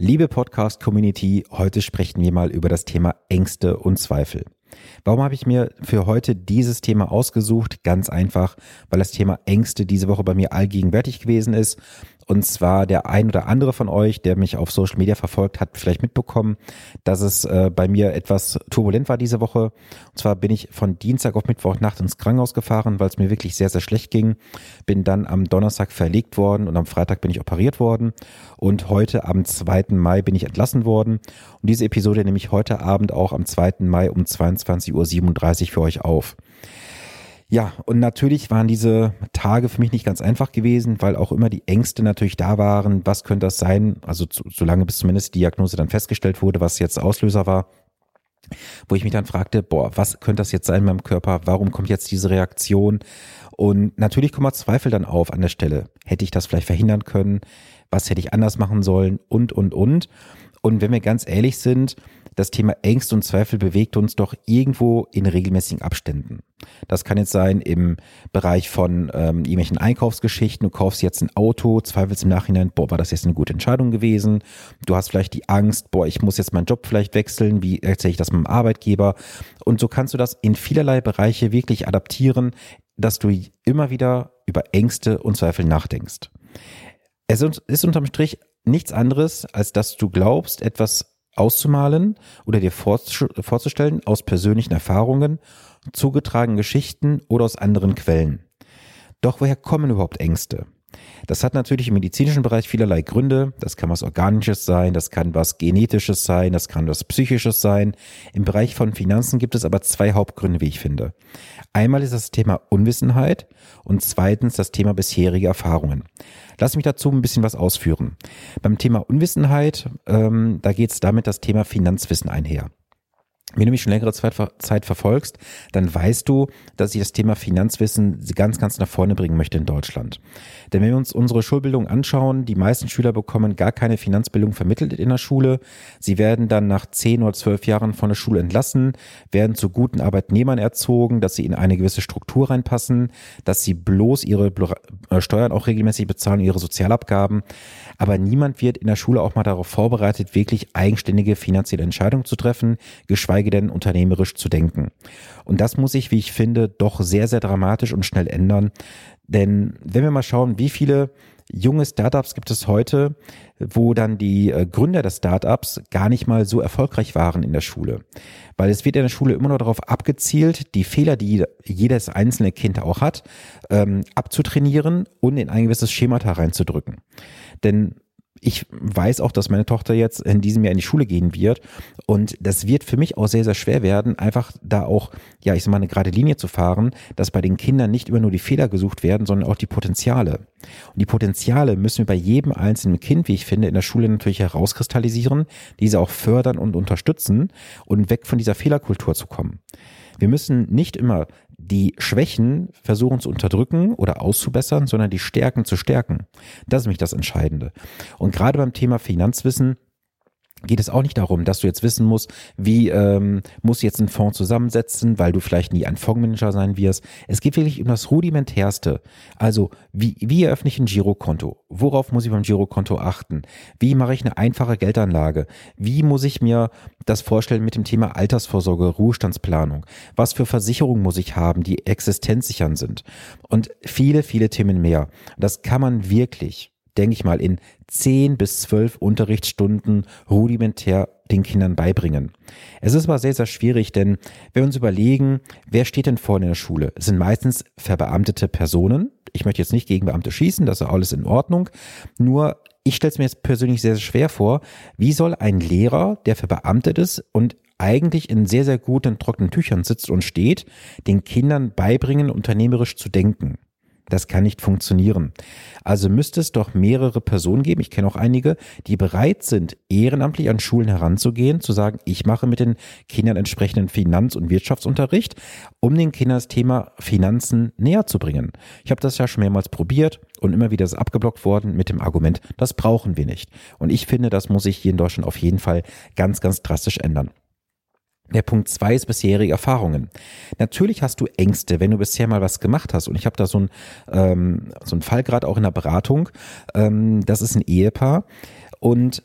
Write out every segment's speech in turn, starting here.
Liebe Podcast-Community, heute sprechen wir mal über das Thema Ängste und Zweifel. Warum habe ich mir für heute dieses Thema ausgesucht? Ganz einfach, weil das Thema Ängste diese Woche bei mir allgegenwärtig gewesen ist und zwar der ein oder andere von euch, der mich auf Social Media verfolgt, hat vielleicht mitbekommen, dass es äh, bei mir etwas turbulent war diese Woche. Und zwar bin ich von Dienstag auf Mittwochnacht ins Krankenhaus gefahren, weil es mir wirklich sehr, sehr schlecht ging. Bin dann am Donnerstag verlegt worden und am Freitag bin ich operiert worden. Und heute am 2. Mai bin ich entlassen worden. Und diese Episode nehme ich heute Abend auch am 2. Mai um 22.37 Uhr für euch auf. Ja, und natürlich waren diese Tage für mich nicht ganz einfach gewesen, weil auch immer die Ängste natürlich da waren. Was könnte das sein? Also zu, solange bis zumindest die Diagnose dann festgestellt wurde, was jetzt Auslöser war. Wo ich mich dann fragte, boah, was könnte das jetzt sein in meinem Körper? Warum kommt jetzt diese Reaktion? Und natürlich kommen Zweifel dann auf an der Stelle. Hätte ich das vielleicht verhindern können? Was hätte ich anders machen sollen? Und, und, und. Und wenn wir ganz ehrlich sind, das Thema Ängste und Zweifel bewegt uns doch irgendwo in regelmäßigen Abständen. Das kann jetzt sein im Bereich von ähm, irgendwelchen Einkaufsgeschichten. Du kaufst jetzt ein Auto, zweifelst im Nachhinein, boah, war das jetzt eine gute Entscheidung gewesen? Du hast vielleicht die Angst, boah, ich muss jetzt meinen Job vielleicht wechseln. Wie erzähle ich das meinem Arbeitgeber? Und so kannst du das in vielerlei Bereiche wirklich adaptieren, dass du immer wieder über Ängste und Zweifel nachdenkst. Es ist unterm Strich nichts anderes, als dass du glaubst, etwas auszumalen oder dir vorzustellen aus persönlichen Erfahrungen, zugetragenen Geschichten oder aus anderen Quellen. Doch woher kommen überhaupt Ängste? Das hat natürlich im medizinischen Bereich vielerlei Gründe. Das kann was Organisches sein, das kann was Genetisches sein, das kann was Psychisches sein. Im Bereich von Finanzen gibt es aber zwei Hauptgründe, wie ich finde. Einmal ist das Thema Unwissenheit und zweitens das Thema bisherige Erfahrungen. Lass mich dazu ein bisschen was ausführen. Beim Thema Unwissenheit, ähm, da geht es damit das Thema Finanzwissen einher. Wenn du mich schon längere Zeit, verfolgst, dann weißt du, dass ich das Thema Finanzwissen ganz, ganz nach vorne bringen möchte in Deutschland. Denn wenn wir uns unsere Schulbildung anschauen, die meisten Schüler bekommen gar keine Finanzbildung vermittelt in der Schule. Sie werden dann nach zehn oder zwölf Jahren von der Schule entlassen, werden zu guten Arbeitnehmern erzogen, dass sie in eine gewisse Struktur reinpassen, dass sie bloß ihre äh, Steuern auch regelmäßig bezahlen, ihre Sozialabgaben. Aber niemand wird in der Schule auch mal darauf vorbereitet, wirklich eigenständige finanzielle Entscheidungen zu treffen, geschweige geschweige denn unternehmerisch zu denken. Und das muss sich, wie ich finde, doch sehr, sehr dramatisch und schnell ändern. Denn wenn wir mal schauen, wie viele junge Startups gibt es heute, wo dann die äh, Gründer des Startups gar nicht mal so erfolgreich waren in der Schule. Weil es wird in der Schule immer nur darauf abgezielt, die Fehler, die jedes einzelne Kind auch hat, ähm, abzutrainieren und in ein gewisses Schemata reinzudrücken. Denn ich weiß auch, dass meine Tochter jetzt in diesem Jahr in die Schule gehen wird. Und das wird für mich auch sehr, sehr schwer werden, einfach da auch, ja, ich sag mal, eine gerade Linie zu fahren, dass bei den Kindern nicht immer nur die Fehler gesucht werden, sondern auch die Potenziale. Und die Potenziale müssen wir bei jedem einzelnen Kind, wie ich finde, in der Schule natürlich herauskristallisieren, diese auch fördern und unterstützen und weg von dieser Fehlerkultur zu kommen. Wir müssen nicht immer die Schwächen versuchen zu unterdrücken oder auszubessern, sondern die Stärken zu stärken. Das ist nämlich das Entscheidende. Und gerade beim Thema Finanzwissen geht es auch nicht darum, dass du jetzt wissen musst, wie ähm, muss jetzt ein Fonds zusammensetzen, weil du vielleicht nie ein Fondsmanager sein wirst. Es geht wirklich um das Rudimentärste. Also wie, wie eröffne ich ein Girokonto? Worauf muss ich beim Girokonto achten? Wie mache ich eine einfache Geldanlage? Wie muss ich mir das vorstellen mit dem Thema Altersvorsorge, Ruhestandsplanung? Was für Versicherungen muss ich haben, die existenzsichern sind? Und viele, viele Themen mehr. Das kann man wirklich denke ich mal, in zehn bis zwölf Unterrichtsstunden rudimentär den Kindern beibringen. Es ist aber sehr, sehr schwierig, denn wenn wir uns überlegen, wer steht denn vorne in der Schule? Es sind meistens verbeamtete Personen. Ich möchte jetzt nicht gegen Beamte schießen, das ist alles in Ordnung. Nur ich stelle es mir jetzt persönlich sehr, sehr schwer vor, wie soll ein Lehrer, der verbeamtet ist und eigentlich in sehr, sehr guten trockenen Tüchern sitzt und steht, den Kindern beibringen, unternehmerisch zu denken. Das kann nicht funktionieren. Also müsste es doch mehrere Personen geben, ich kenne auch einige, die bereit sind, ehrenamtlich an Schulen heranzugehen, zu sagen, ich mache mit den Kindern entsprechenden Finanz- und Wirtschaftsunterricht, um den Kindern das Thema Finanzen näher zu bringen. Ich habe das ja schon mehrmals probiert und immer wieder ist abgeblockt worden mit dem Argument, das brauchen wir nicht. Und ich finde, das muss sich hier in Deutschland auf jeden Fall ganz, ganz drastisch ändern. Der Punkt zwei ist bisherige Erfahrungen. Natürlich hast du Ängste, wenn du bisher mal was gemacht hast. Und ich habe da so ein ähm, so ein Fall gerade auch in der Beratung. Ähm, das ist ein Ehepaar und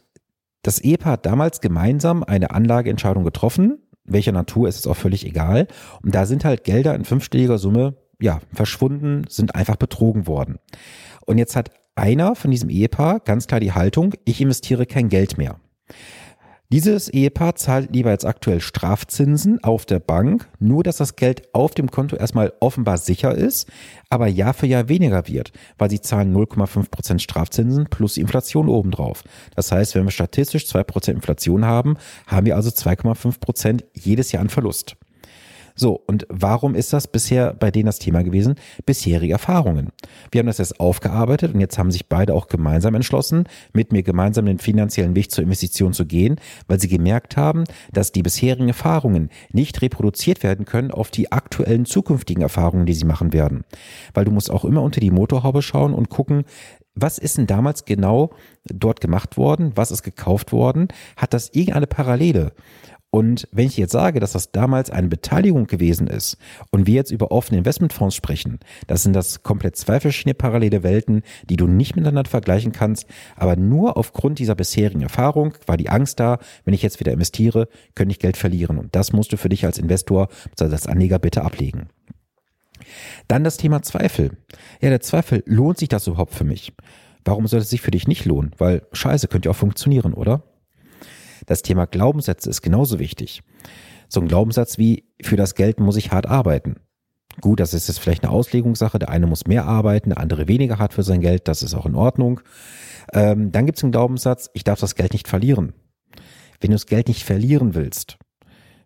Das Ehepaar hat damals gemeinsam eine Anlageentscheidung getroffen. Welcher Natur ist es auch völlig egal. Und da sind halt Gelder in fünfstelliger Summe, ja, verschwunden, sind einfach betrogen worden. Und jetzt hat einer von diesem Ehepaar ganz klar die Haltung, ich investiere kein Geld mehr. Dieses Ehepaar zahlt lieber jetzt aktuell Strafzinsen auf der Bank, nur dass das Geld auf dem Konto erstmal offenbar sicher ist, aber Jahr für Jahr weniger wird, weil sie zahlen 0,5 Prozent Strafzinsen plus Inflation obendrauf. Das heißt, wenn wir statistisch 2% Inflation haben, haben wir also 2,5 Prozent jedes Jahr an Verlust. So, und warum ist das bisher bei denen das Thema gewesen? Bisherige Erfahrungen. Wir haben das jetzt aufgearbeitet und jetzt haben sich beide auch gemeinsam entschlossen, mit mir gemeinsam den finanziellen Weg zur Investition zu gehen, weil sie gemerkt haben, dass die bisherigen Erfahrungen nicht reproduziert werden können auf die aktuellen zukünftigen Erfahrungen, die sie machen werden. Weil du musst auch immer unter die Motorhaube schauen und gucken, was ist denn damals genau dort gemacht worden? Was ist gekauft worden? Hat das irgendeine Parallele? Und wenn ich jetzt sage, dass das damals eine Beteiligung gewesen ist und wir jetzt über offene Investmentfonds sprechen, das sind das komplett zwei verschiedene parallele Welten, die du nicht miteinander vergleichen kannst, aber nur aufgrund dieser bisherigen Erfahrung war die Angst da, wenn ich jetzt wieder investiere, könnte ich Geld verlieren. Und das musst du für dich als Investor, also als Anleger bitte ablegen. Dann das Thema Zweifel. Ja, der Zweifel, lohnt sich das überhaupt für mich? Warum soll es sich für dich nicht lohnen? Weil Scheiße könnte ja auch funktionieren, oder? Das Thema Glaubenssätze ist genauso wichtig. So ein Glaubenssatz wie, für das Geld muss ich hart arbeiten. Gut, das ist jetzt vielleicht eine Auslegungssache. Der eine muss mehr arbeiten, der andere weniger hart für sein Geld. Das ist auch in Ordnung. Ähm, dann gibt es einen Glaubenssatz, ich darf das Geld nicht verlieren. Wenn du das Geld nicht verlieren willst,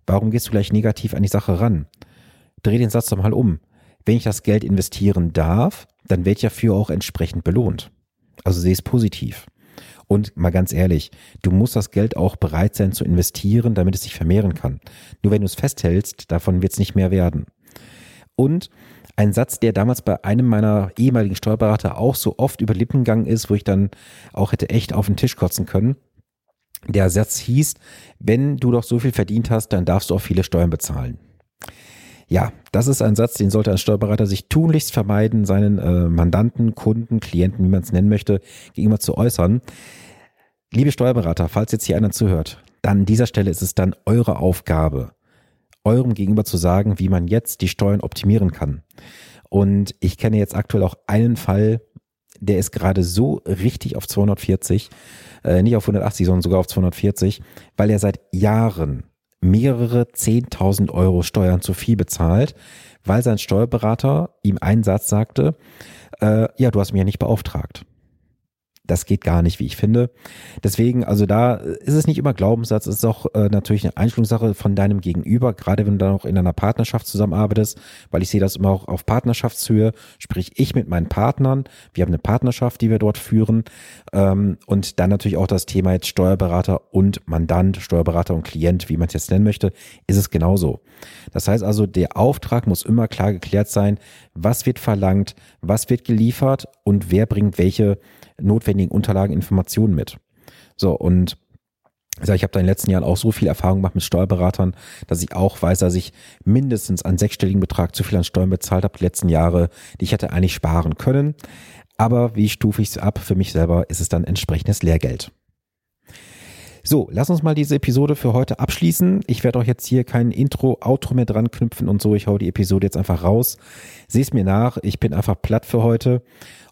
warum gehst du gleich negativ an die Sache ran? Dreh den Satz doch mal um. Wenn ich das Geld investieren darf, dann werde ich dafür auch entsprechend belohnt. Also sehe es positiv. Und mal ganz ehrlich, du musst das Geld auch bereit sein zu investieren, damit es sich vermehren kann. Nur wenn du es festhältst, davon wird es nicht mehr werden. Und ein Satz, der damals bei einem meiner ehemaligen Steuerberater auch so oft über Lippen gegangen ist, wo ich dann auch hätte echt auf den Tisch kotzen können. Der Satz hieß, wenn du doch so viel verdient hast, dann darfst du auch viele Steuern bezahlen. Ja, das ist ein Satz, den sollte ein Steuerberater sich tunlichst vermeiden, seinen äh, Mandanten, Kunden, Klienten, wie man es nennen möchte, gegenüber zu äußern. Liebe Steuerberater, falls jetzt hier einer zuhört, dann an dieser Stelle ist es dann eure Aufgabe, eurem Gegenüber zu sagen, wie man jetzt die Steuern optimieren kann. Und ich kenne jetzt aktuell auch einen Fall, der ist gerade so richtig auf 240, äh, nicht auf 180, sondern sogar auf 240, weil er seit Jahren mehrere 10.000 Euro Steuern zu viel bezahlt, weil sein Steuerberater ihm einen Satz sagte, äh, ja, du hast mich ja nicht beauftragt. Das geht gar nicht, wie ich finde. Deswegen, also da ist es nicht immer Glaubenssatz, es ist auch äh, natürlich eine Einstellungssache von deinem Gegenüber, gerade wenn du dann auch in einer Partnerschaft zusammenarbeitest, weil ich sehe das immer auch auf Partnerschaftshöhe, sprich ich mit meinen Partnern, wir haben eine Partnerschaft, die wir dort führen ähm, und dann natürlich auch das Thema jetzt Steuerberater und Mandant, Steuerberater und Klient, wie man es jetzt nennen möchte, ist es genauso. Das heißt also, der Auftrag muss immer klar geklärt sein, was wird verlangt, was wird geliefert und wer bringt welche notwendigen Unterlagen, Informationen mit. So, und ich habe da in den letzten Jahren auch so viel Erfahrung gemacht mit Steuerberatern, dass ich auch weiß, dass ich mindestens einen sechsstelligen Betrag zu viel an Steuern bezahlt habe die letzten Jahre, die ich hätte eigentlich sparen können. Aber wie stufe ich es ab? Für mich selber ist es dann entsprechendes Lehrgeld. So, lass uns mal diese Episode für heute abschließen. Ich werde euch jetzt hier kein Intro, Outro mehr dran knüpfen und so. Ich hau die Episode jetzt einfach raus. Seh's mir nach. Ich bin einfach platt für heute.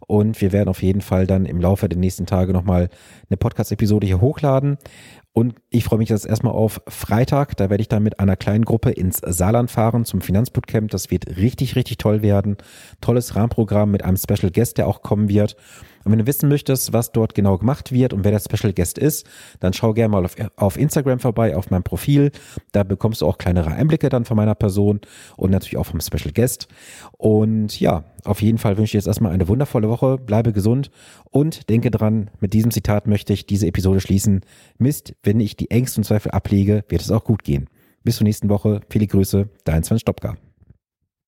Und wir werden auf jeden Fall dann im Laufe der nächsten Tage nochmal eine Podcast-Episode hier hochladen. Und ich freue mich jetzt erstmal auf Freitag. Da werde ich dann mit einer kleinen Gruppe ins Saarland fahren zum Finanzbootcamp. Das wird richtig, richtig toll werden. Tolles Rahmenprogramm mit einem Special Guest, der auch kommen wird. Und wenn du wissen möchtest, was dort genau gemacht wird und wer der Special Guest ist, dann schau gerne mal auf, auf Instagram vorbei, auf meinem Profil. Da bekommst du auch kleinere Einblicke dann von meiner Person und natürlich auch vom Special Guest. Und ja, auf jeden Fall wünsche ich jetzt erstmal eine wundervolle Woche. Bleibe gesund und denke dran, mit diesem Zitat möchte ich diese Episode schließen. Mist, wenn ich die Ängste und Zweifel ablege, wird es auch gut gehen. Bis zur nächsten Woche. Viele Grüße, dein Sven Stopka.